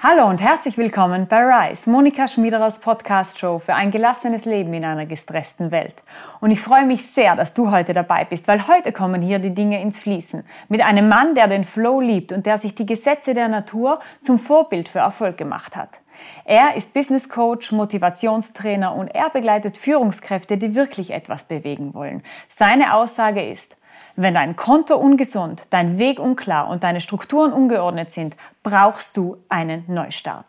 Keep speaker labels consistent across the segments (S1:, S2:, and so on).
S1: Hallo und herzlich willkommen bei Rise, Monika Schmiederers Podcast-Show für ein gelassenes Leben in einer gestressten Welt. Und ich freue mich sehr, dass du heute dabei bist, weil heute kommen hier die Dinge ins Fließen. Mit einem Mann, der den Flow liebt und der sich die Gesetze der Natur zum Vorbild für Erfolg gemacht hat. Er ist Business Coach, Motivationstrainer und er begleitet Führungskräfte, die wirklich etwas bewegen wollen. Seine Aussage ist, wenn dein Konto ungesund, dein Weg unklar und deine Strukturen ungeordnet sind, brauchst du einen Neustart.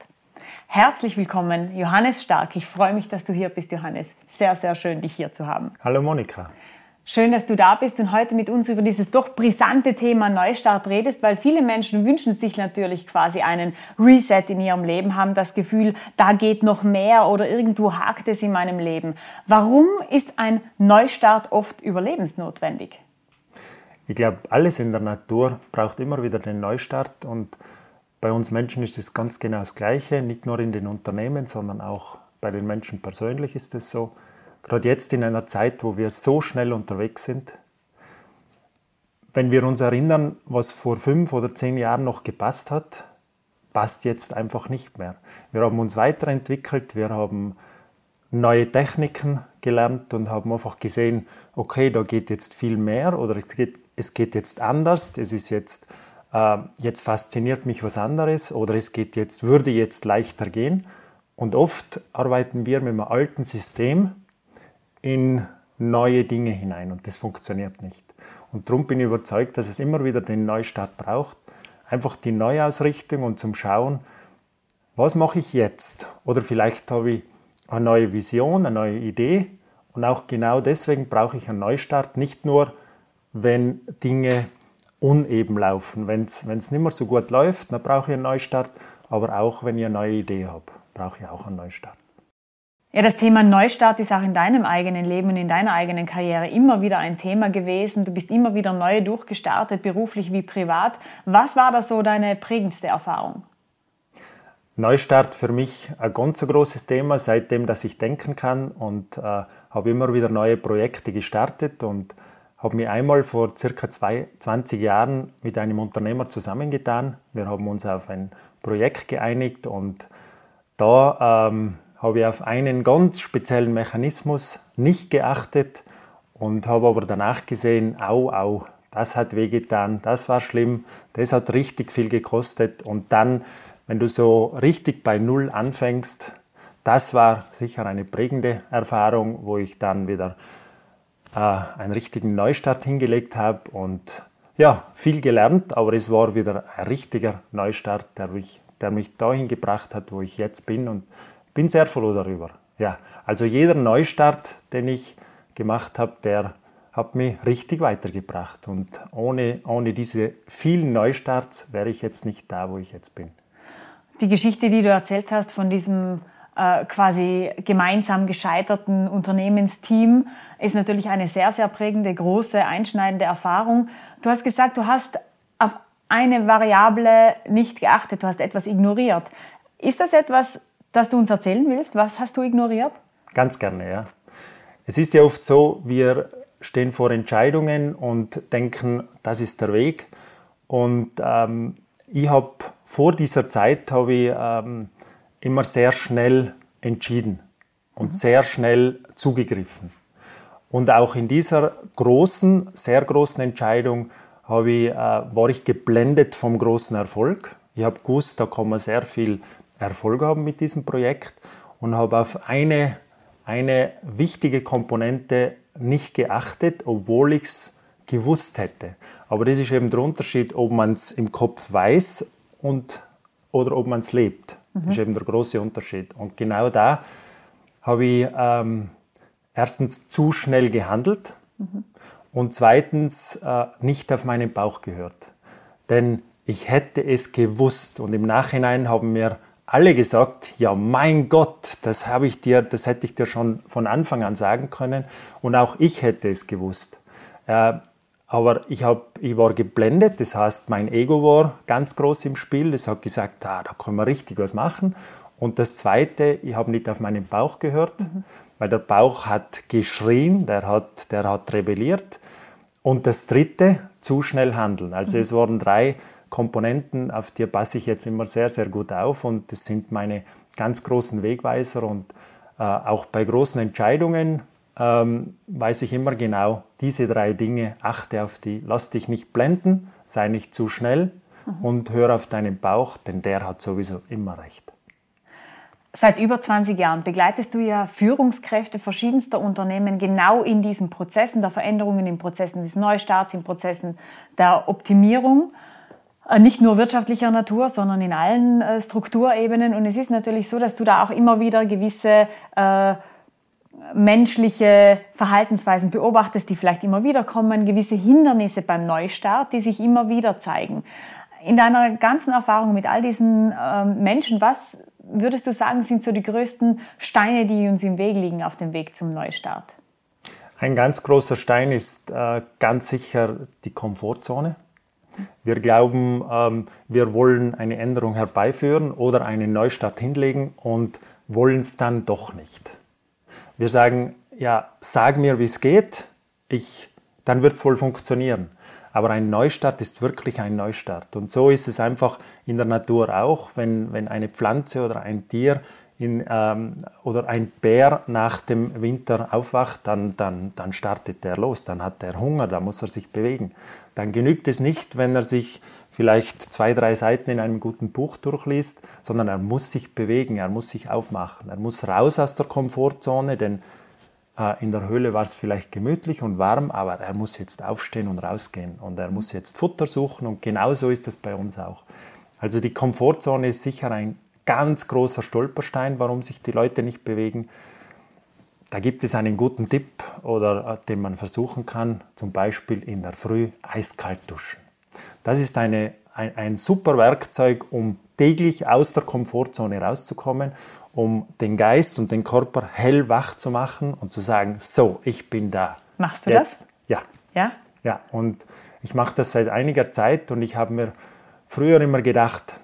S1: Herzlich willkommen, Johannes Stark. Ich freue mich, dass du hier bist, Johannes. Sehr, sehr schön, dich hier zu haben.
S2: Hallo Monika.
S1: Schön, dass du da bist und heute mit uns über dieses doch brisante Thema Neustart redest, weil viele Menschen wünschen sich natürlich quasi einen Reset in ihrem Leben, haben das Gefühl, da geht noch mehr oder irgendwo hakt es in meinem Leben. Warum ist ein Neustart oft überlebensnotwendig?
S2: Ich glaube, alles in der Natur braucht immer wieder den Neustart und bei uns Menschen ist es ganz genau das Gleiche, nicht nur in den Unternehmen, sondern auch bei den Menschen persönlich ist es so. Gerade jetzt in einer Zeit, wo wir so schnell unterwegs sind, wenn wir uns erinnern, was vor fünf oder zehn Jahren noch gepasst hat, passt jetzt einfach nicht mehr. Wir haben uns weiterentwickelt, wir haben neue Techniken gelernt und haben einfach gesehen, okay, da geht jetzt viel mehr oder es geht, es geht jetzt anders, es ist jetzt, äh, jetzt fasziniert mich was anderes oder es geht jetzt, würde jetzt leichter gehen. Und oft arbeiten wir mit einem alten System in neue Dinge hinein und das funktioniert nicht. Und darum bin ich überzeugt, dass es immer wieder den Neustart braucht, einfach die Neuausrichtung und zum Schauen, was mache ich jetzt? Oder vielleicht habe ich eine neue Vision, eine neue Idee. Und auch genau deswegen brauche ich einen Neustart, nicht nur, wenn Dinge uneben laufen. Wenn es nicht mehr so gut läuft, dann brauche ich einen Neustart, aber auch wenn ich eine neue Idee habe, brauche ich auch einen Neustart.
S1: Ja, das Thema Neustart ist auch in deinem eigenen Leben und in deiner eigenen Karriere immer wieder ein Thema gewesen. Du bist immer wieder neu durchgestartet, beruflich wie privat. Was war da so deine prägendste Erfahrung?
S2: Neustart für mich ein ganz großes Thema, seitdem dass ich denken kann und äh, habe immer wieder neue Projekte gestartet und habe mich einmal vor circa zwei, 20 Jahren mit einem Unternehmer zusammengetan. Wir haben uns auf ein Projekt geeinigt und da ähm, habe ich auf einen ganz speziellen Mechanismus nicht geachtet und habe aber danach gesehen, au, au, das hat wehgetan, das war schlimm, das hat richtig viel gekostet und dann wenn du so richtig bei Null anfängst, das war sicher eine prägende Erfahrung, wo ich dann wieder äh, einen richtigen Neustart hingelegt habe und ja, viel gelernt, aber es war wieder ein richtiger Neustart, der mich, der mich dahin gebracht hat, wo ich jetzt bin und bin sehr froh darüber. Ja, also jeder Neustart, den ich gemacht habe, der hat mich richtig weitergebracht und ohne, ohne diese vielen Neustarts wäre ich jetzt nicht da, wo ich jetzt bin.
S1: Die Geschichte, die du erzählt hast von diesem äh, quasi gemeinsam gescheiterten Unternehmensteam, ist natürlich eine sehr, sehr prägende, große, einschneidende Erfahrung. Du hast gesagt, du hast auf eine Variable nicht geachtet, du hast etwas ignoriert. Ist das etwas, das du uns erzählen willst? Was hast du ignoriert?
S2: Ganz gerne, ja. Es ist ja oft so, wir stehen vor Entscheidungen und denken, das ist der Weg. Und ähm, ich habe vor dieser Zeit habe ich ähm, immer sehr schnell entschieden und mhm. sehr schnell zugegriffen. Und auch in dieser großen, sehr großen Entscheidung ich, äh, war ich geblendet vom großen Erfolg. Ich habe gewusst, da kann man sehr viel Erfolg haben mit diesem Projekt und habe auf eine, eine wichtige Komponente nicht geachtet, obwohl ich es gewusst hätte. Aber das ist eben der Unterschied, ob man es im Kopf weiß und, oder ob man es lebt. Mhm. Das ist eben der große Unterschied. Und genau da habe ich ähm, erstens zu schnell gehandelt mhm. und zweitens äh, nicht auf meinen Bauch gehört. Denn ich hätte es gewusst und im Nachhinein haben mir alle gesagt, ja mein Gott, das habe ich dir, das hätte ich dir schon von Anfang an sagen können und auch ich hätte es gewusst. Äh, aber ich, hab, ich war geblendet, das heißt, mein Ego war ganz groß im Spiel. Das hat gesagt, ah, da können wir richtig was machen. Und das Zweite, ich habe nicht auf meinen Bauch gehört, mhm. weil der Bauch hat geschrien, der hat, der hat rebelliert. Und das Dritte, zu schnell handeln. Also mhm. es waren drei, Komponenten, auf die passe ich jetzt immer sehr, sehr gut auf und das sind meine ganz großen Wegweiser und äh, auch bei großen Entscheidungen ähm, weiß ich immer genau, diese drei Dinge, achte auf die, lass dich nicht blenden, sei nicht zu schnell mhm. und hör auf deinen Bauch, denn der hat sowieso immer recht.
S1: Seit über 20 Jahren begleitest du ja Führungskräfte verschiedenster Unternehmen genau in diesen Prozessen der Veränderungen, in Prozessen des Neustarts, in Prozessen der Optimierung. Äh, nicht nur wirtschaftlicher Natur, sondern in allen äh, Strukturebenen. Und es ist natürlich so, dass du da auch immer wieder gewisse äh, menschliche Verhaltensweisen beobachtest, die vielleicht immer wieder kommen, gewisse Hindernisse beim Neustart, die sich immer wieder zeigen. In deiner ganzen Erfahrung mit all diesen äh, Menschen, was würdest du sagen, sind so die größten Steine, die uns im Weg liegen auf dem Weg zum Neustart?
S2: Ein ganz großer Stein ist äh, ganz sicher die Komfortzone. Wir glauben, ähm, wir wollen eine Änderung herbeiführen oder einen Neustart hinlegen und wollen es dann doch nicht. Wir sagen, ja, sag mir, wie es geht, ich, dann wird es wohl funktionieren. Aber ein Neustart ist wirklich ein Neustart. Und so ist es einfach in der Natur auch, wenn, wenn eine Pflanze oder ein Tier in, ähm, oder ein Bär nach dem Winter aufwacht, dann, dann, dann startet er los, dann hat er Hunger, dann muss er sich bewegen. Dann genügt es nicht, wenn er sich vielleicht zwei, drei Seiten in einem guten Buch durchliest, sondern er muss sich bewegen, er muss sich aufmachen, er muss raus aus der Komfortzone, denn äh, in der Höhle war es vielleicht gemütlich und warm, aber er muss jetzt aufstehen und rausgehen und er muss jetzt Futter suchen und genauso ist es bei uns auch. Also die Komfortzone ist sicher ein ganz großer Stolperstein, warum sich die Leute nicht bewegen. Da gibt es einen guten Tipp oder äh, den man versuchen kann, zum Beispiel in der Früh eiskalt duschen. Das ist eine, ein, ein super Werkzeug, um täglich aus der Komfortzone rauszukommen, um den Geist und den Körper hellwach zu machen und zu sagen, so, ich bin da.
S1: Machst du Jetzt. das?
S2: Ja.
S1: Ja?
S2: Ja, und ich mache das seit einiger Zeit und ich habe mir früher immer gedacht,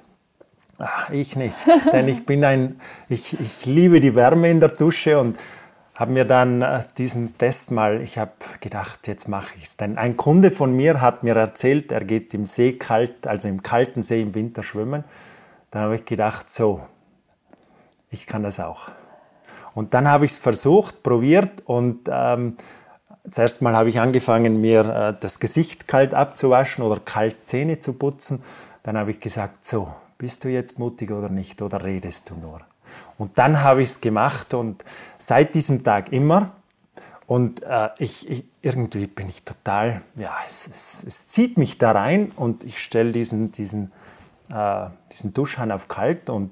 S2: Ach, ich nicht, denn ich bin ein, ich, ich liebe die Wärme in der Dusche und habe mir dann äh, diesen Test mal, ich habe gedacht, jetzt mache ich es. Denn ein Kunde von mir hat mir erzählt, er geht im See kalt, also im kalten See im Winter schwimmen. Dann habe ich gedacht, so, ich kann das auch. Und dann habe ich es versucht, probiert und ähm, zuerst mal habe ich angefangen, mir äh, das Gesicht kalt abzuwaschen oder kalt Zähne zu putzen. Dann habe ich gesagt, so, bist du jetzt mutig oder nicht oder redest du nur? Und dann habe ich es gemacht und seit diesem Tag immer. Und äh, ich, ich, irgendwie bin ich total, ja, es, es, es, zieht mich da rein und ich stelle diesen, diesen, äh, diesen Duschhahn auf kalt und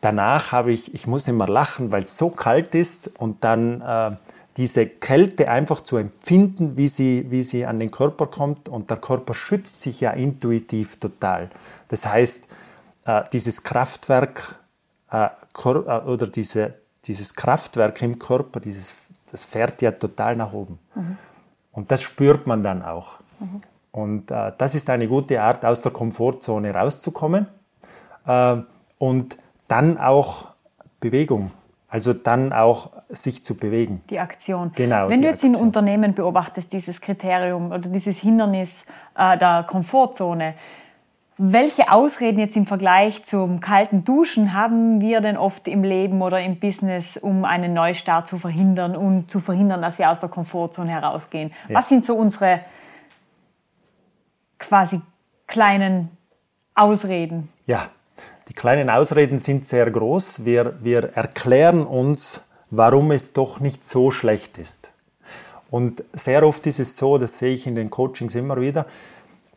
S2: danach habe ich, ich muss immer lachen, weil es so kalt ist und dann äh, diese Kälte einfach zu empfinden, wie sie, wie sie an den Körper kommt und der Körper schützt sich ja intuitiv total. Das heißt, äh, dieses Kraftwerk äh, äh, oder diese, dieses Kraftwerk im Körper, dieses, das fährt ja total nach oben. Mhm. Und das spürt man dann auch. Mhm. Und äh, das ist eine gute Art, aus der Komfortzone rauszukommen äh, und dann auch Bewegung, also dann auch sich zu bewegen.
S1: Die Aktion.
S2: Genau.
S1: Wenn du jetzt Aktion. in Unternehmen beobachtest, dieses Kriterium oder dieses Hindernis äh, der Komfortzone, welche Ausreden jetzt im Vergleich zum kalten Duschen haben wir denn oft im Leben oder im Business, um einen Neustart zu verhindern und zu verhindern, dass wir aus der Komfortzone herausgehen? Ja. Was sind so unsere quasi kleinen Ausreden?
S2: Ja, die kleinen Ausreden sind sehr groß. Wir, wir erklären uns, warum es doch nicht so schlecht ist. Und sehr oft ist es so, das sehe ich in den Coachings immer wieder,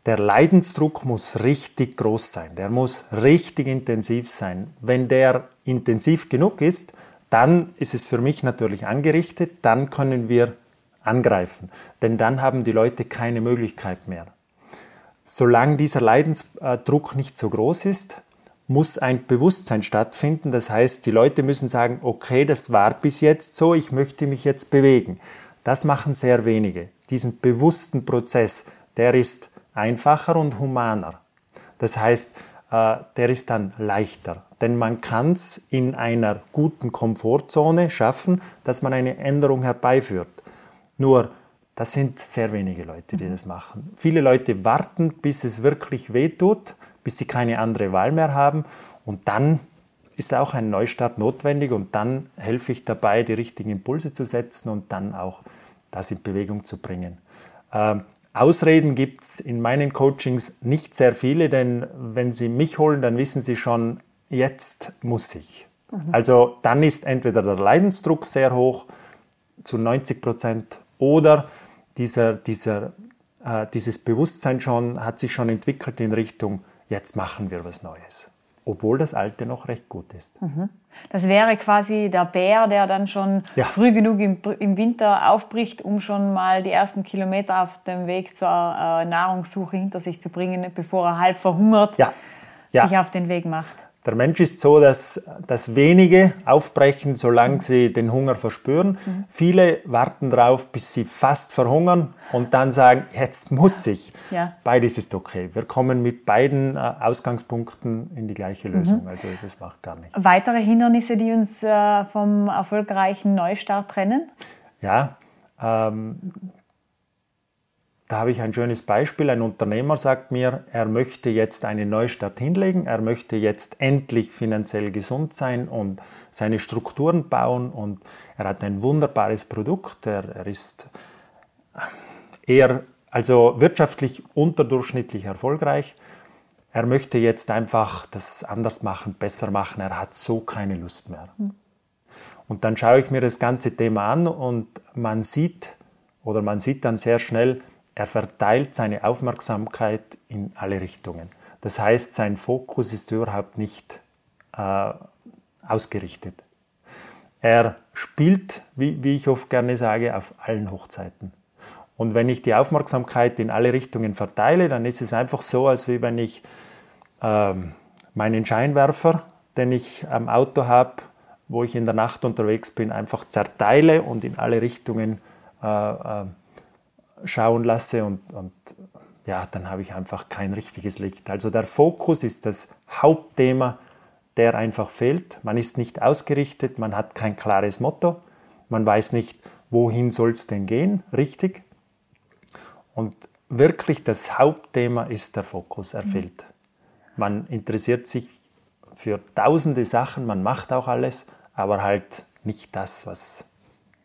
S2: der Leidensdruck muss richtig groß sein, der muss richtig intensiv sein. Wenn der intensiv genug ist, dann ist es für mich natürlich angerichtet, dann können wir angreifen, denn dann haben die Leute keine Möglichkeit mehr. Solange dieser Leidensdruck nicht so groß ist, muss ein Bewusstsein stattfinden. Das heißt, die Leute müssen sagen, okay, das war bis jetzt so, ich möchte mich jetzt bewegen. Das machen sehr wenige. Diesen bewussten Prozess, der ist einfacher und humaner. Das heißt, äh, der ist dann leichter, denn man kann es in einer guten Komfortzone schaffen, dass man eine Änderung herbeiführt. Nur, das sind sehr wenige Leute, die das machen. Viele Leute warten, bis es wirklich wehtut, bis sie keine andere Wahl mehr haben. Und dann ist auch ein Neustart notwendig und dann helfe ich dabei, die richtigen Impulse zu setzen und dann auch das in Bewegung zu bringen. Ausreden gibt es in meinen Coachings nicht sehr viele, denn wenn Sie mich holen, dann wissen Sie schon, jetzt muss ich. Mhm. Also dann ist entweder der Leidensdruck sehr hoch, zu 90 Prozent, oder dieser, dieser, äh, dieses Bewusstsein schon, hat sich schon entwickelt in Richtung, jetzt machen wir was Neues obwohl das alte noch recht gut ist. Mhm.
S1: Das wäre quasi der Bär, der dann schon ja. früh genug im, im, Winter aufbricht, um schon mal die ersten Kilometer auf dem Weg zur äh, Nahrungssuche hinter sich zu bringen, bevor er halb verhungert, ja. Ja. sich auf den Weg macht.
S2: Der Mensch ist so, dass, dass wenige aufbrechen, solange mhm. sie den Hunger verspüren. Mhm. Viele warten darauf, bis sie fast verhungern und dann sagen, jetzt muss ich. Ja. Beides ist okay. Wir kommen mit beiden äh, Ausgangspunkten in die gleiche Lösung. Mhm. Also das macht gar nichts.
S1: Weitere Hindernisse, die uns äh, vom erfolgreichen Neustart trennen?
S2: Ja, ähm, da habe ich ein schönes Beispiel. Ein Unternehmer sagt mir, er möchte jetzt einen Neustart hinlegen, er möchte jetzt endlich finanziell gesund sein und seine Strukturen bauen und er hat ein wunderbares Produkt, er, er ist eher also wirtschaftlich unterdurchschnittlich erfolgreich. Er möchte jetzt einfach das anders machen, besser machen, er hat so keine Lust mehr. Hm. Und dann schaue ich mir das ganze Thema an und man sieht oder man sieht dann sehr schnell, er verteilt seine Aufmerksamkeit in alle Richtungen. Das heißt, sein Fokus ist überhaupt nicht äh, ausgerichtet. Er spielt, wie, wie ich oft gerne sage, auf allen Hochzeiten. Und wenn ich die Aufmerksamkeit in alle Richtungen verteile, dann ist es einfach so, als wie wenn ich ähm, meinen Scheinwerfer, den ich am Auto habe, wo ich in der Nacht unterwegs bin, einfach zerteile und in alle Richtungen äh, äh, schauen lasse und, und ja, dann habe ich einfach kein richtiges Licht. Also der Fokus ist das Hauptthema, der einfach fehlt. Man ist nicht ausgerichtet, man hat kein klares Motto, man weiß nicht, wohin soll es denn gehen, richtig. Und wirklich das Hauptthema ist der Fokus, er fehlt. Man interessiert sich für tausende Sachen, man macht auch alles, aber halt nicht das, was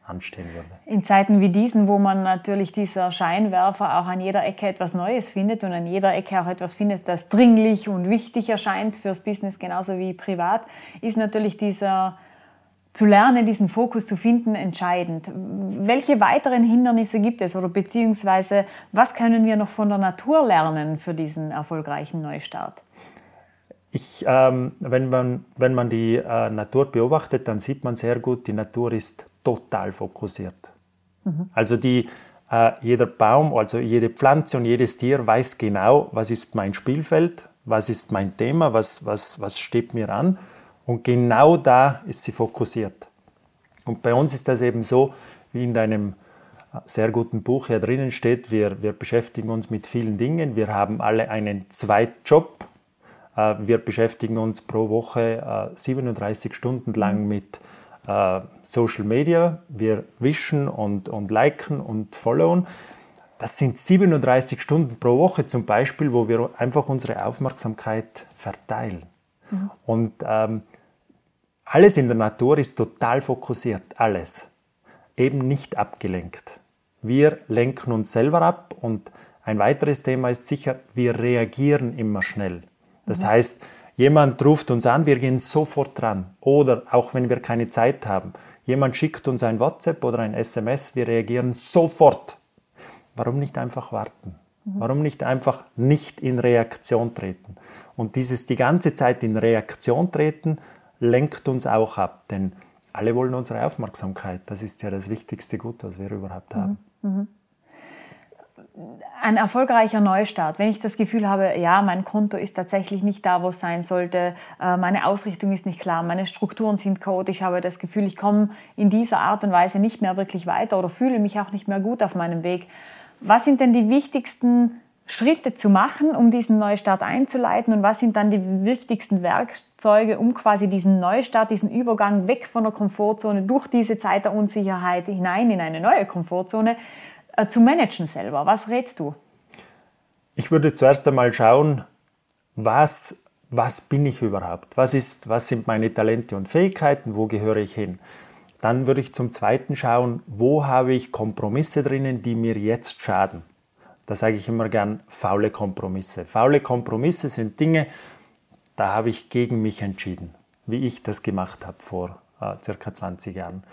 S2: anstehen würde.
S1: In Zeiten wie diesen, wo man natürlich dieser Scheinwerfer auch an jeder Ecke etwas Neues findet und an jeder Ecke auch etwas findet, das dringlich und wichtig erscheint fürs Business genauso wie privat, ist natürlich dieser zu lernen, diesen Fokus zu finden, entscheidend. Welche weiteren Hindernisse gibt es oder beziehungsweise was können wir noch von der Natur lernen für diesen erfolgreichen Neustart?
S2: Ich, ähm, wenn, man, wenn man die äh, Natur beobachtet, dann sieht man sehr gut, die Natur ist total fokussiert. Mhm. Also die, äh, jeder Baum, also jede Pflanze und jedes Tier weiß genau, was ist mein Spielfeld, was ist mein Thema, was, was, was steht mir an. Und genau da ist sie fokussiert. Und bei uns ist das eben so, wie in deinem äh, sehr guten Buch hier drinnen steht, wir, wir beschäftigen uns mit vielen Dingen. Wir haben alle einen Zweitjob äh, wir beschäftigen uns pro Woche 37 äh, Stunden lang mit äh, Social Media. Wir wischen und, und liken und followen. Das sind 37 Stunden pro Woche zum Beispiel, wo wir einfach unsere Aufmerksamkeit verteilen. Mhm. Und ähm, alles in der Natur ist total fokussiert, alles. Eben nicht abgelenkt. Wir lenken uns selber ab und ein weiteres Thema ist sicher, wir reagieren immer schnell. Das heißt, jemand ruft uns an, wir gehen sofort dran. Oder auch wenn wir keine Zeit haben, jemand schickt uns ein WhatsApp oder ein SMS, wir reagieren sofort. Warum nicht einfach warten? Mhm. Warum nicht einfach nicht in Reaktion treten? Und dieses die ganze Zeit in Reaktion treten, lenkt uns auch ab, denn alle wollen unsere Aufmerksamkeit. Das ist ja das wichtigste Gut, was wir überhaupt haben. Mhm.
S1: Ein erfolgreicher Neustart, wenn ich das Gefühl habe, ja, mein Konto ist tatsächlich nicht da, wo es sein sollte, äh, meine Ausrichtung ist nicht klar, meine Strukturen sind chaotisch, ich habe das Gefühl, ich komme in dieser Art und Weise nicht mehr wirklich weiter oder fühle mich auch nicht mehr gut auf meinem Weg. Was sind denn die wichtigsten Schritte zu machen, um diesen Neustart einzuleiten und was sind dann die wichtigsten Werkzeuge, um quasi diesen Neustart, diesen Übergang weg von der Komfortzone durch diese Zeit der Unsicherheit hinein in eine neue Komfortzone äh, zu managen selber? Was rätst du?
S2: Ich würde zuerst einmal schauen, was, was bin ich überhaupt? Was, ist, was sind meine Talente und Fähigkeiten? Wo gehöre ich hin? Dann würde ich zum Zweiten schauen, wo habe ich Kompromisse drinnen, die mir jetzt schaden. Da sage ich immer gern faule Kompromisse. Faule Kompromisse sind Dinge, da habe ich gegen mich entschieden, wie ich das gemacht habe vor äh, circa 20 Jahren.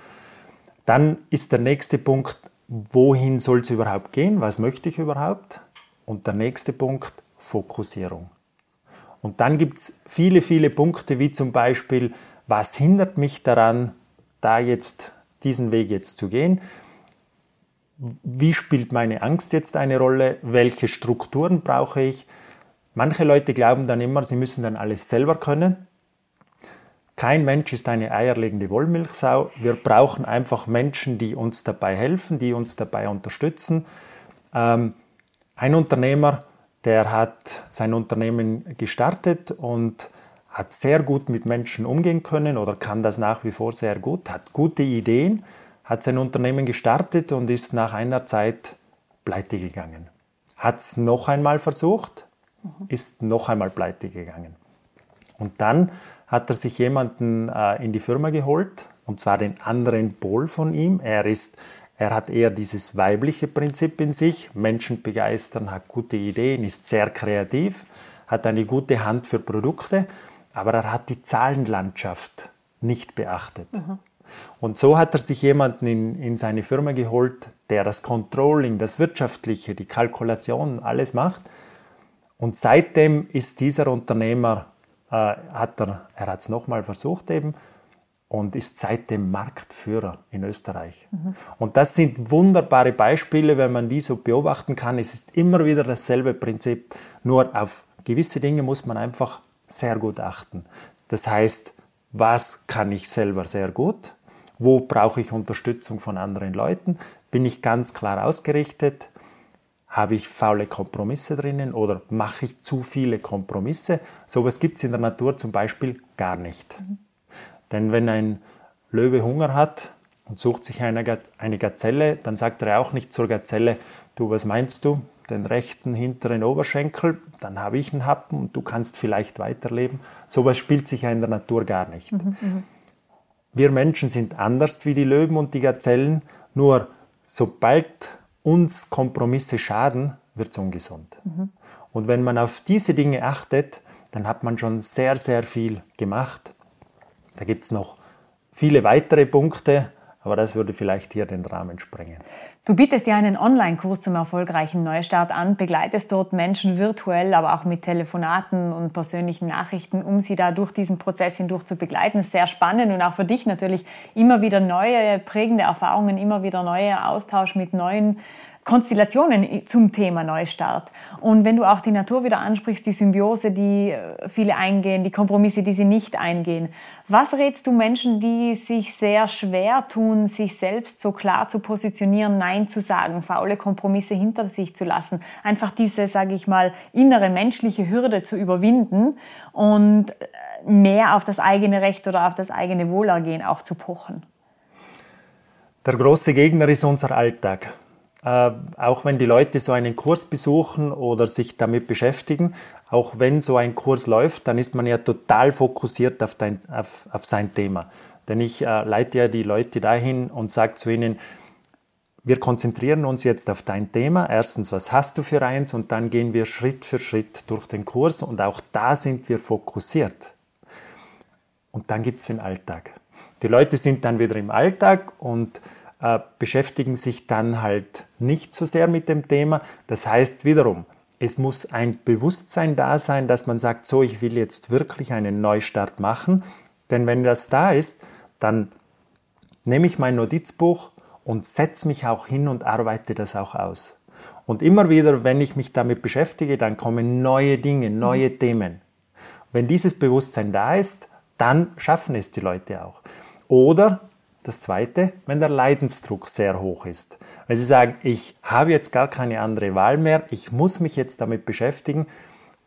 S2: Dann ist der nächste Punkt, wohin soll es überhaupt gehen? Was möchte ich überhaupt? Und der nächste Punkt, Fokussierung. Und dann gibt es viele, viele Punkte, wie zum Beispiel, was hindert mich daran, da jetzt diesen Weg jetzt zu gehen? Wie spielt meine Angst jetzt eine Rolle? Welche Strukturen brauche ich? Manche Leute glauben dann immer, sie müssen dann alles selber können. Kein Mensch ist eine eierlegende Wollmilchsau. Wir brauchen einfach Menschen, die uns dabei helfen, die uns dabei unterstützen. Ähm, ein Unternehmer, der hat sein Unternehmen gestartet und hat sehr gut mit Menschen umgehen können oder kann das nach wie vor sehr gut, hat gute Ideen, hat sein Unternehmen gestartet und ist nach einer Zeit pleite gegangen. Hat es noch einmal versucht, ist noch einmal pleite gegangen. Und dann hat er sich jemanden äh, in die Firma geholt, und zwar den anderen Pol von ihm. Er ist er hat eher dieses weibliche Prinzip in sich, Menschen begeistern, hat gute Ideen, ist sehr kreativ, hat eine gute Hand für Produkte aber er hat die Zahlenlandschaft nicht beachtet. Mhm. Und so hat er sich jemanden in, in seine Firma geholt, der das Controlling, das Wirtschaftliche, die Kalkulation, alles macht. Und seitdem ist dieser Unternehmer, hat er, er hat es nochmal versucht eben, und ist seitdem Marktführer in Österreich. Mhm. Und das sind wunderbare Beispiele, wenn man die so beobachten kann. Es ist immer wieder dasselbe Prinzip, nur auf gewisse Dinge muss man einfach sehr gut achten. Das heißt, was kann ich selber sehr gut? Wo brauche ich Unterstützung von anderen Leuten? Bin ich ganz klar ausgerichtet? Habe ich faule Kompromisse drinnen oder mache ich zu viele Kompromisse? Sowas gibt es in der Natur zum Beispiel gar nicht. Mhm. Denn wenn ein Löwe Hunger hat und sucht sich eine, eine Gazelle, dann sagt er auch nicht zur Gazelle, du, was meinst du? den rechten hinteren Oberschenkel, dann habe ich einen Happen und du kannst vielleicht weiterleben. Sowas spielt sich ja in der Natur gar nicht. Mhm, mhm, Wir Menschen sind anders wie die Löwen und die Gazellen, nur sobald uns Kompromisse schaden, wird es ungesund. Mhm. Und wenn man auf diese Dinge achtet, dann hat man schon sehr, sehr viel gemacht. Da gibt es noch viele weitere Punkte, aber das würde vielleicht hier den Rahmen sprengen.
S1: Du bietest ja einen Online-Kurs zum erfolgreichen Neustart an, begleitest dort Menschen virtuell, aber auch mit Telefonaten und persönlichen Nachrichten, um sie da durch diesen Prozess hindurch zu begleiten. Sehr spannend und auch für dich natürlich immer wieder neue prägende Erfahrungen, immer wieder neuer Austausch mit neuen Konstellationen zum Thema Neustart. Und wenn du auch die Natur wieder ansprichst, die Symbiose, die äh, viele eingehen, die Kompromisse, die sie nicht eingehen. Was rätst du Menschen, die sich sehr schwer tun, sich selbst so klar zu positionieren, Nein zu sagen, faule Kompromisse hinter sich zu lassen, einfach diese, sage ich mal, innere menschliche Hürde zu überwinden und äh, mehr auf das eigene Recht oder auf das eigene Wohlergehen auch zu pochen?
S2: Der große Gegner ist unser Alltag. Äh, auch wenn die Leute so einen Kurs besuchen oder sich damit beschäftigen, auch wenn so ein Kurs läuft, dann ist man ja total fokussiert auf, dein, auf, auf sein Thema. Denn ich äh, leite ja die Leute dahin und sage zu ihnen, wir konzentrieren uns jetzt auf dein Thema. Erstens, was hast du für eins? Und dann gehen wir Schritt für Schritt durch den Kurs und auch da sind wir fokussiert. Und dann gibt es den Alltag. Die Leute sind dann wieder im Alltag und äh, beschäftigen sich dann halt nicht so sehr mit dem Thema. Das heißt wiederum, es muss ein Bewusstsein da sein, dass man sagt, so, ich will jetzt wirklich einen Neustart machen. Denn wenn das da ist, dann nehme ich mein Notizbuch und setze mich auch hin und arbeite das auch aus. Und immer wieder, wenn ich mich damit beschäftige, dann kommen neue Dinge, neue mhm. Themen. Wenn dieses Bewusstsein da ist, dann schaffen es die Leute auch. Oder das Zweite, wenn der Leidensdruck sehr hoch ist. Wenn Sie sagen, ich habe jetzt gar keine andere Wahl mehr, ich muss mich jetzt damit beschäftigen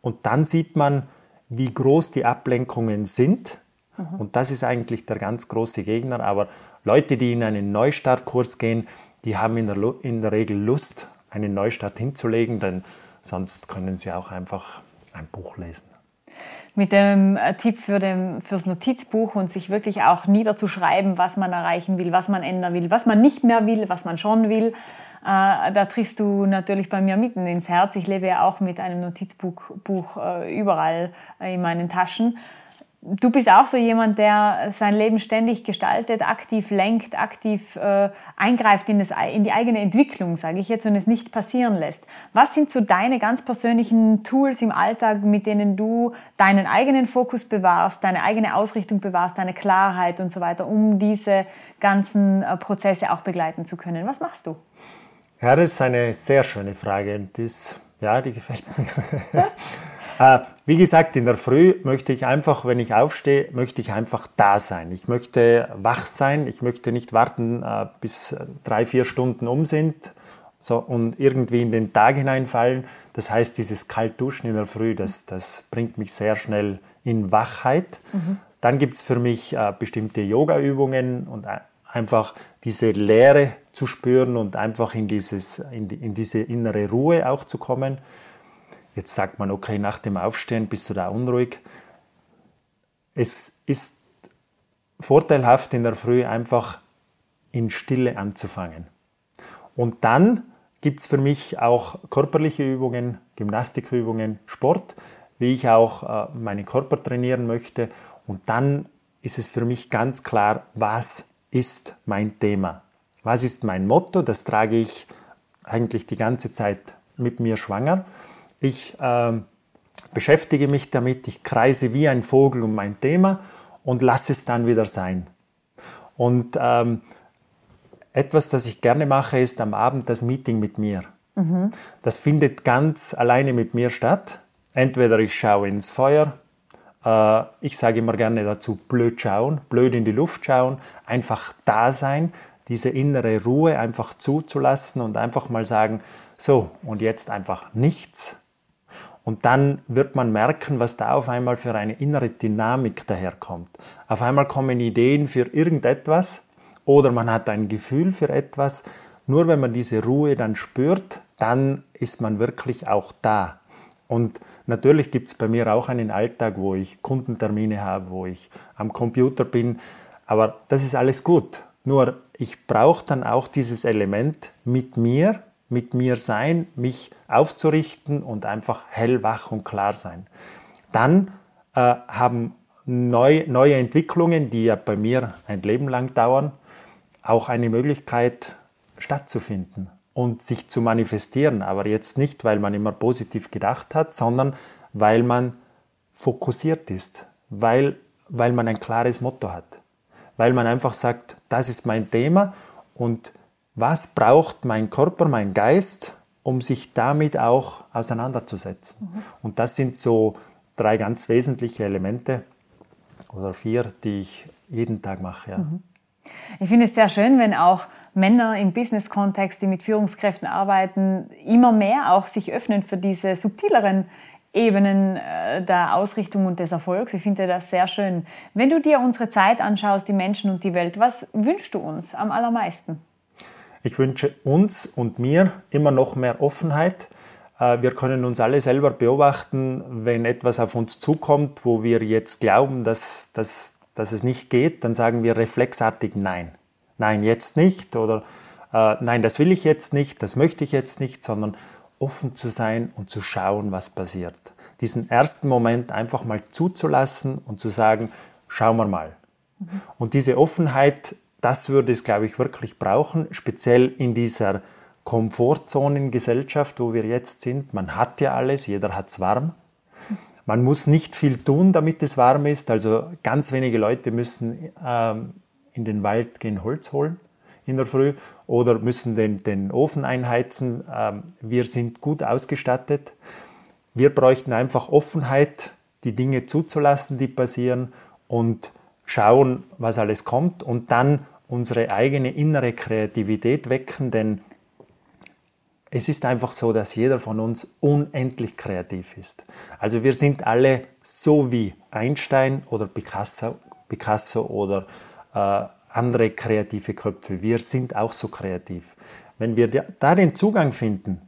S2: und dann sieht man, wie groß die Ablenkungen sind. Mhm. Und das ist eigentlich der ganz große Gegner. Aber Leute, die in einen Neustartkurs gehen, die haben in der, in der Regel Lust, einen Neustart hinzulegen, denn sonst können sie auch einfach ein Buch lesen.
S1: Mit dem äh, Tipp für dem, fürs Notizbuch und sich wirklich auch niederzuschreiben, was man erreichen will, was man ändern will, was man nicht mehr will, was man schon will. Äh, da triffst du natürlich bei mir mitten ins Herz. Ich lebe ja auch mit einem Notizbuch Buch, äh, überall in meinen Taschen. Du bist auch so jemand, der sein Leben ständig gestaltet, aktiv lenkt, aktiv äh, eingreift in, das, in, die eigene Entwicklung, sage ich jetzt, und es nicht passieren lässt. Was sind so deine ganz persönlichen Tools im Alltag, mit denen du deinen eigenen Fokus bewahrst, deine eigene Ausrichtung bewahrst, deine Klarheit und so weiter, um diese ganzen äh, Prozesse auch begleiten zu können? Was machst du?
S2: Ja, das ist eine sehr schöne Frage. Das, ja, die gefällt mir. Äh, wie gesagt, in der Früh möchte ich einfach, wenn ich aufstehe, möchte ich einfach da sein. Ich möchte wach sein. Ich möchte nicht warten, äh, bis drei, vier Stunden um sind so, und irgendwie in den Tag hineinfallen. Das heißt, dieses Kaltduschen in der Früh, das, das bringt mich sehr schnell in Wachheit. Mhm. Dann gibt es für mich äh, bestimmte Yoga-Übungen und einfach diese Leere zu spüren und einfach in, dieses, in, die, in diese innere Ruhe auch zu kommen. Jetzt sagt man, okay, nach dem Aufstehen bist du da unruhig. Es ist vorteilhaft in der Früh einfach in Stille anzufangen. Und dann gibt es für mich auch körperliche Übungen, Gymnastikübungen, Sport, wie ich auch äh, meinen Körper trainieren möchte. Und dann ist es für mich ganz klar, was ist mein Thema? Was ist mein Motto? Das trage ich eigentlich die ganze Zeit mit mir schwanger. Ich äh, beschäftige mich damit, ich kreise wie ein Vogel um mein Thema und lasse es dann wieder sein. Und ähm, etwas, das ich gerne mache, ist am Abend das Meeting mit mir. Mhm. Das findet ganz alleine mit mir statt. Entweder ich schaue ins Feuer, äh, ich sage immer gerne dazu blöd schauen, blöd in die Luft schauen, einfach da sein, diese innere Ruhe einfach zuzulassen und einfach mal sagen, so, und jetzt einfach nichts, und dann wird man merken, was da auf einmal für eine innere Dynamik daherkommt. Auf einmal kommen Ideen für irgendetwas oder man hat ein Gefühl für etwas. Nur wenn man diese Ruhe dann spürt, dann ist man wirklich auch da. Und natürlich gibt es bei mir auch einen Alltag, wo ich Kundentermine habe, wo ich am Computer bin. Aber das ist alles gut. Nur ich brauche dann auch dieses Element mit mir, mit mir sein, mich aufzurichten und einfach hellwach und klar sein. Dann äh, haben neu, neue Entwicklungen, die ja bei mir ein Leben lang dauern, auch eine Möglichkeit stattzufinden und sich zu manifestieren. Aber jetzt nicht, weil man immer positiv gedacht hat, sondern weil man fokussiert ist, weil, weil man ein klares Motto hat, weil man einfach sagt, das ist mein Thema und was braucht mein Körper, mein Geist, um sich damit auch auseinanderzusetzen. Mhm. Und das sind so drei ganz wesentliche Elemente oder vier, die ich jeden Tag mache. Ja. Mhm.
S1: Ich finde es sehr schön, wenn auch Männer im Business-Kontext, die mit Führungskräften arbeiten, immer mehr auch sich öffnen für diese subtileren Ebenen äh, der Ausrichtung und des Erfolgs. Ich finde das sehr schön. Wenn du dir unsere Zeit anschaust, die Menschen und die Welt, was wünschst du uns am allermeisten?
S2: Ich wünsche uns und mir immer noch mehr Offenheit. Äh, wir können uns alle selber beobachten, wenn etwas auf uns zukommt, wo wir jetzt glauben, dass, dass, dass es nicht geht, dann sagen wir reflexartig Nein. Nein, jetzt nicht oder äh, Nein, das will ich jetzt nicht, das möchte ich jetzt nicht, sondern offen zu sein und zu schauen, was passiert. Diesen ersten Moment einfach mal zuzulassen und zu sagen, schauen wir mal. Mhm. Und diese Offenheit das würde es, glaube ich, wirklich brauchen, speziell in dieser Komfortzonengesellschaft, wo wir jetzt sind. Man hat ja alles, jeder hat es warm. Man muss nicht viel tun, damit es warm ist. Also ganz wenige Leute müssen ähm, in den Wald gehen Holz holen in der Früh oder müssen den, den Ofen einheizen. Ähm, wir sind gut ausgestattet. Wir bräuchten einfach Offenheit, die Dinge zuzulassen, die passieren und schauen, was alles kommt und dann unsere eigene innere Kreativität wecken, denn es ist einfach so, dass jeder von uns unendlich kreativ ist. Also wir sind alle so wie Einstein oder Picasso, Picasso oder äh, andere kreative Köpfe. Wir sind auch so kreativ. Wenn wir da den Zugang finden,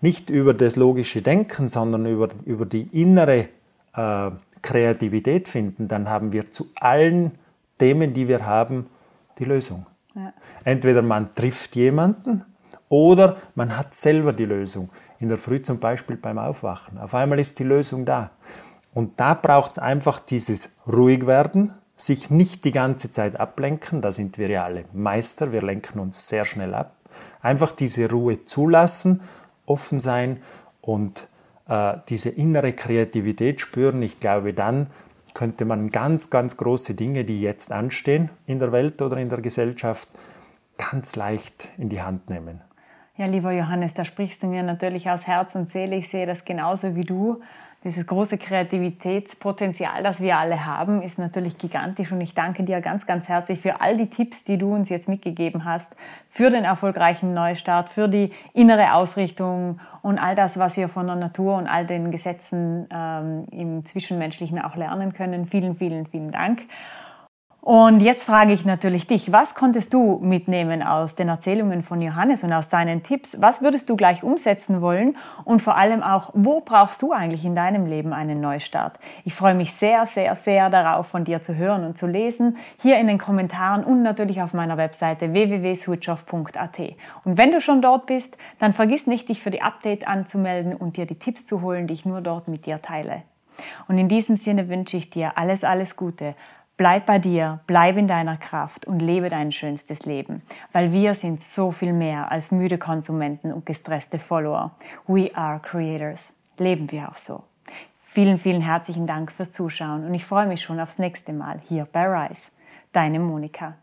S2: nicht über das logische Denken, sondern über, über die innere äh, Kreativität finden, dann haben wir zu allen Themen, die wir haben, die Lösung. Ja. Entweder man trifft jemanden oder man hat selber die Lösung. In der Früh zum Beispiel beim Aufwachen. Auf einmal ist die Lösung da. Und da braucht es einfach dieses Ruhigwerden, sich nicht die ganze Zeit ablenken. Da sind wir ja alle Meister. Wir lenken uns sehr schnell ab. Einfach diese Ruhe zulassen, offen sein und diese innere Kreativität spüren. Ich glaube, dann könnte man ganz, ganz große Dinge, die jetzt anstehen in der Welt oder in der Gesellschaft, ganz leicht in die Hand nehmen.
S1: Ja, lieber Johannes, da sprichst du mir natürlich aus Herz und Seele. Ich sehe das genauso wie du. Dieses große Kreativitätspotenzial, das wir alle haben, ist natürlich gigantisch und ich danke dir ganz, ganz herzlich für all die Tipps, die du uns jetzt mitgegeben hast, für den erfolgreichen Neustart, für die innere Ausrichtung und all das, was wir von der Natur und all den Gesetzen ähm, im Zwischenmenschlichen auch lernen können. Vielen, vielen, vielen Dank. Und jetzt frage ich natürlich dich, was konntest du mitnehmen aus den Erzählungen von Johannes und aus seinen Tipps? Was würdest du gleich umsetzen wollen? Und vor allem auch, wo brauchst du eigentlich in deinem Leben einen Neustart? Ich freue mich sehr, sehr, sehr darauf, von dir zu hören und zu lesen, hier in den Kommentaren und natürlich auf meiner Webseite www.switchoff.at. Und wenn du schon dort bist, dann vergiss nicht, dich für die Update anzumelden und dir die Tipps zu holen, die ich nur dort mit dir teile. Und in diesem Sinne wünsche ich dir alles, alles Gute. Bleib bei dir, bleib in deiner Kraft und lebe dein schönstes Leben, weil wir sind so viel mehr als müde Konsumenten und gestresste Follower. We are creators. Leben wir auch so. Vielen, vielen herzlichen Dank fürs Zuschauen und ich freue mich schon aufs nächste Mal hier bei Rise. Deine Monika.